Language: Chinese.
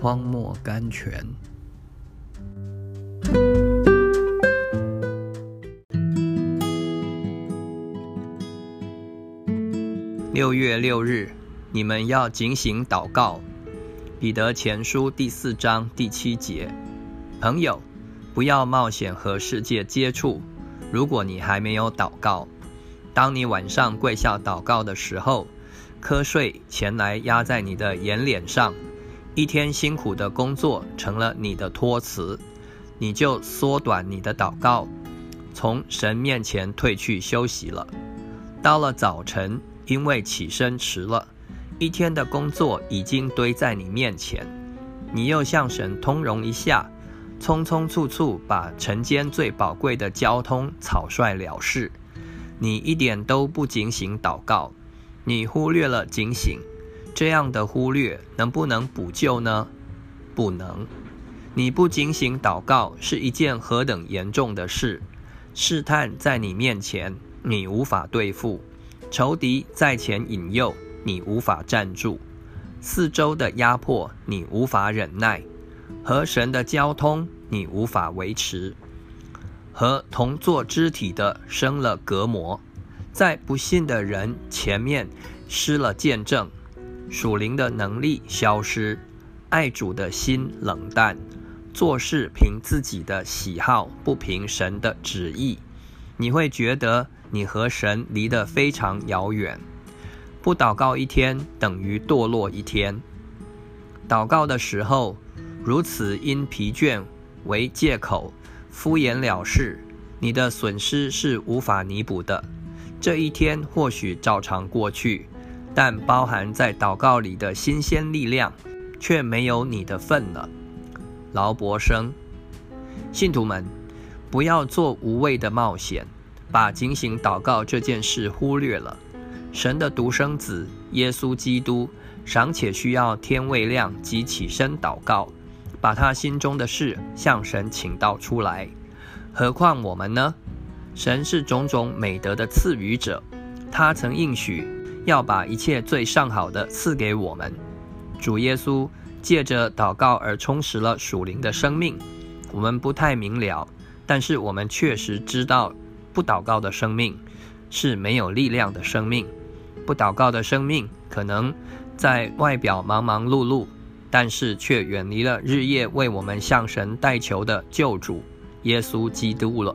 荒漠甘泉。六月六日，你们要警醒祷告。彼得前书第四章第七节，朋友，不要冒险和世界接触。如果你还没有祷告，当你晚上跪下祷告的时候，瞌睡前来压在你的眼脸上，一天辛苦的工作成了你的托辞，你就缩短你的祷告，从神面前退去休息了。到了早晨，因为起身迟了。一天的工作已经堆在你面前，你又向神通融一下，匆匆促促把晨间最宝贵的交通草率了事，你一点都不警醒祷告，你忽略了警醒，这样的忽略能不能补救呢？不能。你不警醒祷告是一件何等严重的事！试探在你面前，你无法对付；仇敌在前引诱。你无法站住，四周的压迫你无法忍耐，和神的交通你无法维持，和同作肢体的生了隔膜，在不信的人前面失了见证，属灵的能力消失，爱主的心冷淡，做事凭自己的喜好，不凭神的旨意，你会觉得你和神离得非常遥远。不祷告一天等于堕落一天。祷告的时候如此因疲倦为借口敷衍了事，你的损失是无法弥补的。这一天或许照常过去，但包含在祷告里的新鲜力量却没有你的份了。劳伯生，信徒们，不要做无谓的冒险，把警醒祷告这件事忽略了。神的独生子耶稣基督尚且需要天未亮即起身祷告，把他心中的事向神请道出来，何况我们呢？神是种种美德的赐予者，他曾应许要把一切最上好的赐给我们。主耶稣借着祷告而充实了属灵的生命，我们不太明了，但是我们确实知道，不祷告的生命是没有力量的生命。不祷告的生命，可能在外表忙忙碌碌，但是却远离了日夜为我们向神代求的救主耶稣基督了。